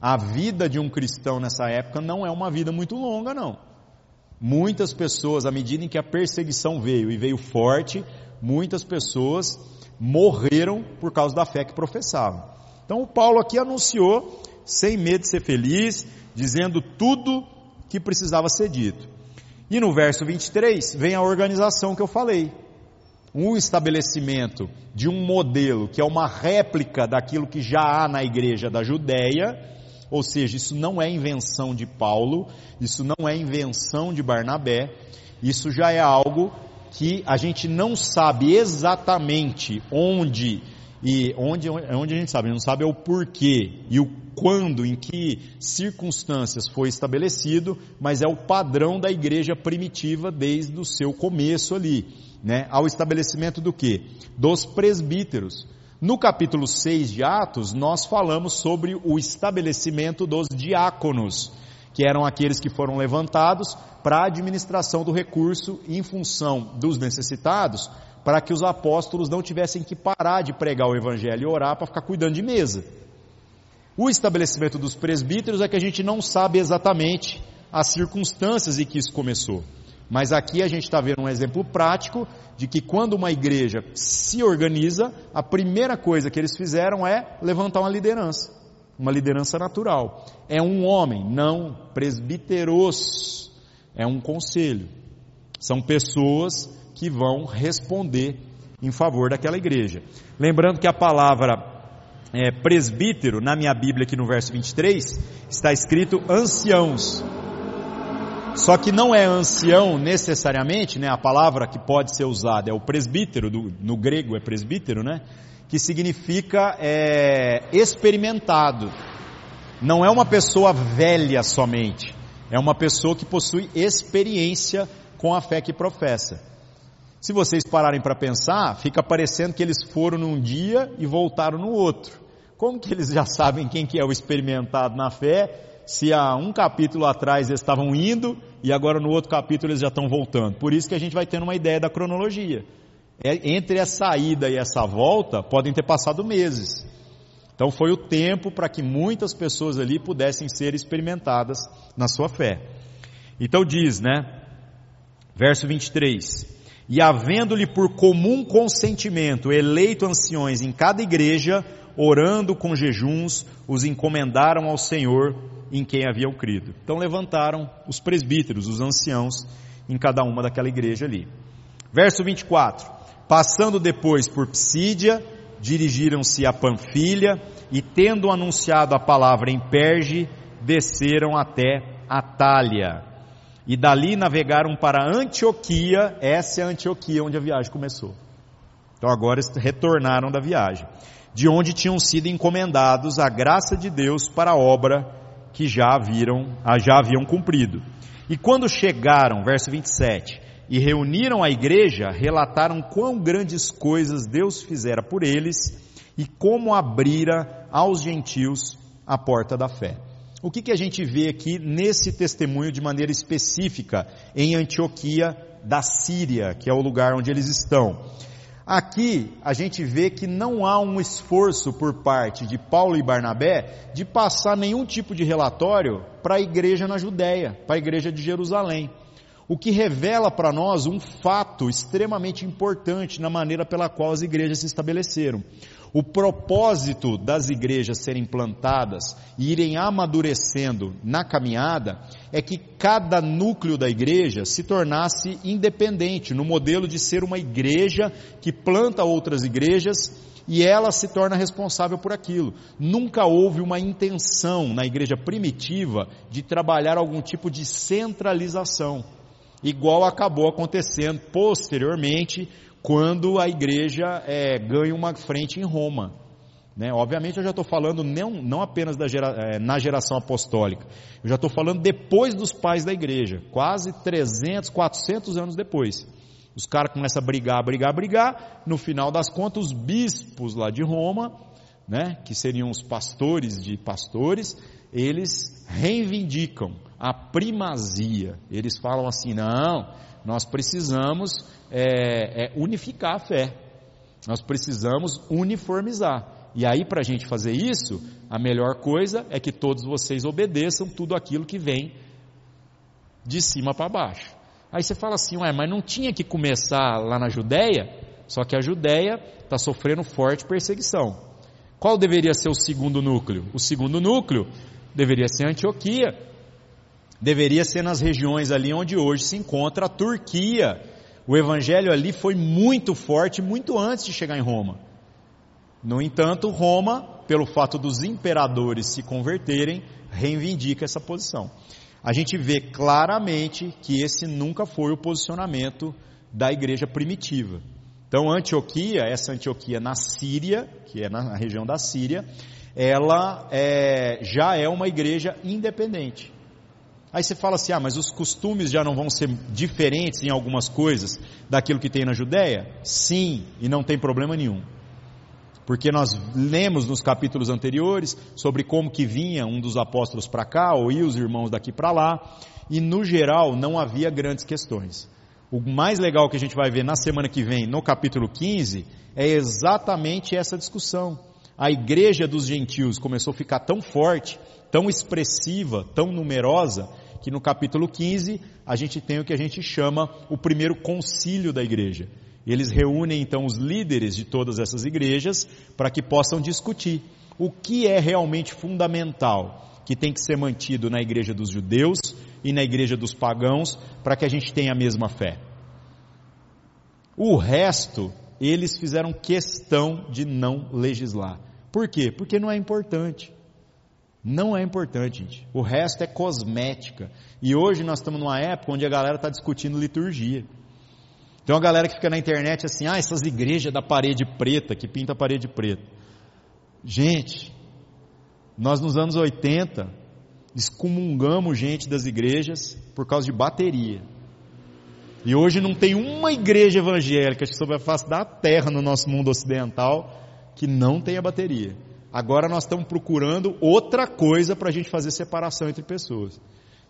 A vida de um cristão nessa época não é uma vida muito longa não. Muitas pessoas, à medida em que a perseguição veio e veio forte, muitas pessoas morreram por causa da fé que professavam. Então o Paulo aqui anunciou, sem medo de ser feliz, dizendo tudo que precisava ser dito. E no verso 23 vem a organização que eu falei. Um estabelecimento de um modelo que é uma réplica daquilo que já há na igreja da Judéia, ou seja, isso não é invenção de Paulo, isso não é invenção de Barnabé, isso já é algo que a gente não sabe exatamente onde e onde, onde a gente sabe, a gente não sabe é o porquê e o quando, em que circunstâncias foi estabelecido, mas é o padrão da igreja primitiva desde o seu começo ali, né? Ao estabelecimento do que? Dos presbíteros. No capítulo 6 de Atos, nós falamos sobre o estabelecimento dos diáconos, que eram aqueles que foram levantados para a administração do recurso em função dos necessitados, para que os apóstolos não tivessem que parar de pregar o evangelho e orar para ficar cuidando de mesa. O estabelecimento dos presbíteros é que a gente não sabe exatamente as circunstâncias em que isso começou. Mas aqui a gente está vendo um exemplo prático de que quando uma igreja se organiza, a primeira coisa que eles fizeram é levantar uma liderança, uma liderança natural. É um homem, não presbíteros, é um conselho. São pessoas que vão responder em favor daquela igreja. Lembrando que a palavra é, presbítero, na minha Bíblia aqui no verso 23, está escrito anciãos. Só que não é ancião necessariamente, né? A palavra que pode ser usada é o presbítero, do, no grego é presbítero, né? Que significa é, experimentado. Não é uma pessoa velha somente, é uma pessoa que possui experiência com a fé que professa. Se vocês pararem para pensar, fica parecendo que eles foram num dia e voltaram no outro. Como que eles já sabem quem que é o experimentado na fé, se há um capítulo atrás eles estavam indo e agora no outro capítulo eles já estão voltando? Por isso que a gente vai tendo uma ideia da cronologia. É, entre a saída e essa volta podem ter passado meses. Então foi o tempo para que muitas pessoas ali pudessem ser experimentadas na sua fé. Então diz, né? Verso 23 e havendo-lhe por comum consentimento eleito anciões em cada igreja, orando com jejuns, os encomendaram ao Senhor em quem haviam crido. Então levantaram os presbíteros, os anciãos, em cada uma daquela igreja ali. Verso 24: Passando depois por Psídia, dirigiram-se a Panfilha e, tendo anunciado a palavra em Perge, desceram até Atália e dali navegaram para Antioquia, essa é a Antioquia onde a viagem começou. Então agora retornaram da viagem, de onde tinham sido encomendados a graça de Deus para a obra que já haviam, já haviam cumprido. E quando chegaram, verso 27, e reuniram a igreja, relataram quão grandes coisas Deus fizera por eles e como abrira aos gentios a porta da fé. O que, que a gente vê aqui nesse testemunho de maneira específica em Antioquia da Síria, que é o lugar onde eles estão? Aqui a gente vê que não há um esforço por parte de Paulo e Barnabé de passar nenhum tipo de relatório para a igreja na Judéia, para a igreja de Jerusalém. O que revela para nós um fato extremamente importante na maneira pela qual as igrejas se estabeleceram. O propósito das igrejas serem plantadas e irem amadurecendo na caminhada é que cada núcleo da igreja se tornasse independente, no modelo de ser uma igreja que planta outras igrejas e ela se torna responsável por aquilo. Nunca houve uma intenção na igreja primitiva de trabalhar algum tipo de centralização, igual acabou acontecendo posteriormente quando a igreja é, ganha uma frente em Roma. Né? Obviamente eu já estou falando não, não apenas gera, é, na geração apostólica, eu já estou falando depois dos pais da igreja, quase 300, 400 anos depois. Os caras começam a brigar, brigar, brigar, no final das contas os bispos lá de Roma, né, que seriam os pastores de pastores, eles reivindicam a primazia. Eles falam assim: não, nós precisamos é, é, unificar a fé. Nós precisamos uniformizar. E aí, para a gente fazer isso, a melhor coisa é que todos vocês obedeçam tudo aquilo que vem de cima para baixo. Aí você fala assim, ué, mas não tinha que começar lá na Judéia? Só que a Judéia está sofrendo forte perseguição. Qual deveria ser o segundo núcleo? O segundo núcleo deveria ser Antioquia. Deveria ser nas regiões ali onde hoje se encontra a Turquia. O evangelho ali foi muito forte muito antes de chegar em Roma. No entanto, Roma, pelo fato dos imperadores se converterem, reivindica essa posição. A gente vê claramente que esse nunca foi o posicionamento da igreja primitiva. Então, Antioquia, essa Antioquia na Síria, que é na região da Síria, ela é, já é uma igreja independente. Aí você fala assim, ah, mas os costumes já não vão ser diferentes em algumas coisas daquilo que tem na Judéia? Sim, e não tem problema nenhum. Porque nós lemos nos capítulos anteriores sobre como que vinha um dos apóstolos para cá, ou ia os irmãos daqui para lá, e no geral não havia grandes questões. O mais legal que a gente vai ver na semana que vem, no capítulo 15, é exatamente essa discussão. A igreja dos gentios começou a ficar tão forte, tão expressiva, tão numerosa, que no capítulo 15 a gente tem o que a gente chama o primeiro concílio da igreja. Eles reúnem então os líderes de todas essas igrejas para que possam discutir o que é realmente fundamental, que tem que ser mantido na igreja dos judeus e na igreja dos pagãos, para que a gente tenha a mesma fé. O resto, eles fizeram questão de não legislar. Por quê? Porque não é importante. Não é importante, gente. O resto é cosmética. E hoje nós estamos numa época onde a galera está discutindo liturgia. Tem uma galera que fica na internet assim, ah, essas igrejas da parede preta, que pinta a parede preta. Gente, nós nos anos 80 excomungamos gente das igrejas por causa de bateria. E hoje não tem uma igreja evangélica sobre a face da terra no nosso mundo ocidental que não tenha bateria. Agora nós estamos procurando outra coisa para a gente fazer separação entre pessoas.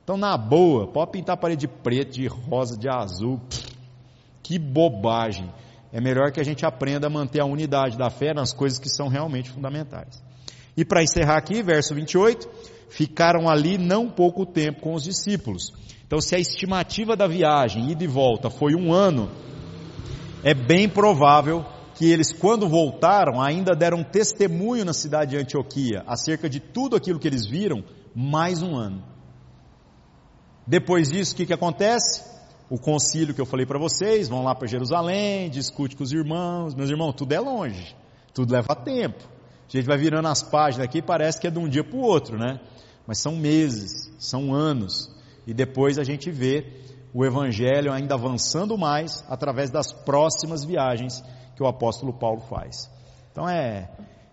Então, na boa, pode pintar a parede de preto, de rosa, de azul. Que bobagem. É melhor que a gente aprenda a manter a unidade da fé nas coisas que são realmente fundamentais. E para encerrar aqui, verso 28, ficaram ali não pouco tempo com os discípulos. Então, se a estimativa da viagem, ida e volta, foi um ano, é bem provável que eles, quando voltaram, ainda deram testemunho na cidade de Antioquia acerca de tudo aquilo que eles viram, mais um ano. Depois disso, o que, que acontece? o concílio que eu falei para vocês, vão lá para Jerusalém, discute com os irmãos, meus irmãos, tudo é longe, tudo leva tempo. A gente vai virando as páginas aqui, parece que é de um dia para o outro, né? Mas são meses, são anos, e depois a gente vê o evangelho ainda avançando mais através das próximas viagens que o apóstolo Paulo faz. Então é,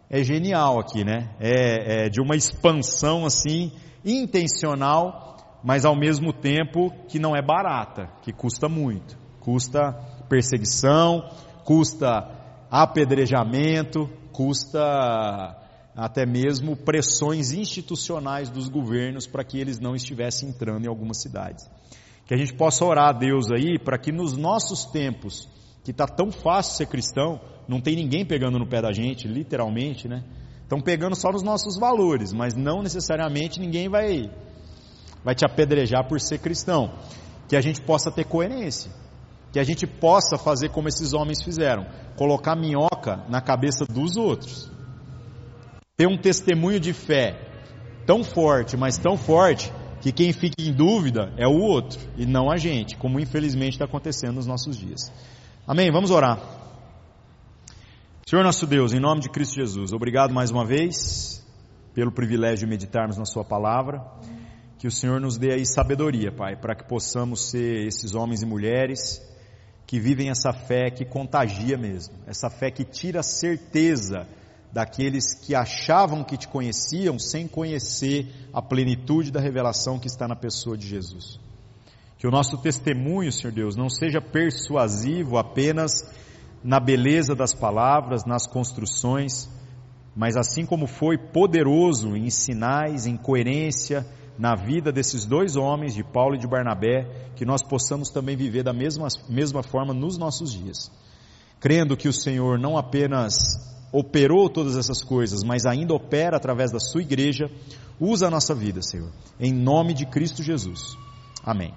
é genial aqui, né? É, é de uma expansão assim intencional mas ao mesmo tempo que não é barata, que custa muito. Custa perseguição, custa apedrejamento, custa até mesmo pressões institucionais dos governos para que eles não estivessem entrando em algumas cidades. Que a gente possa orar a Deus aí para que nos nossos tempos, que está tão fácil ser cristão, não tem ninguém pegando no pé da gente, literalmente, né? Estão pegando só nos nossos valores, mas não necessariamente ninguém vai vai te apedrejar por ser cristão. Que a gente possa ter coerência. Que a gente possa fazer como esses homens fizeram: colocar minhoca na cabeça dos outros. Ter um testemunho de fé tão forte, mas tão forte, que quem fica em dúvida é o outro e não a gente, como infelizmente está acontecendo nos nossos dias. Amém? Vamos orar. Senhor nosso Deus, em nome de Cristo Jesus, obrigado mais uma vez pelo privilégio de meditarmos na Sua palavra. Que o Senhor nos dê aí sabedoria, Pai, para que possamos ser esses homens e mulheres que vivem essa fé que contagia mesmo, essa fé que tira a certeza daqueles que achavam que te conheciam sem conhecer a plenitude da revelação que está na pessoa de Jesus. Que o nosso testemunho, Senhor Deus, não seja persuasivo apenas na beleza das palavras, nas construções, mas assim como foi poderoso em sinais, em coerência, na vida desses dois homens, de Paulo e de Barnabé, que nós possamos também viver da mesma, mesma forma nos nossos dias. Crendo que o Senhor não apenas operou todas essas coisas, mas ainda opera através da sua igreja, usa a nossa vida, Senhor. Em nome de Cristo Jesus. Amém.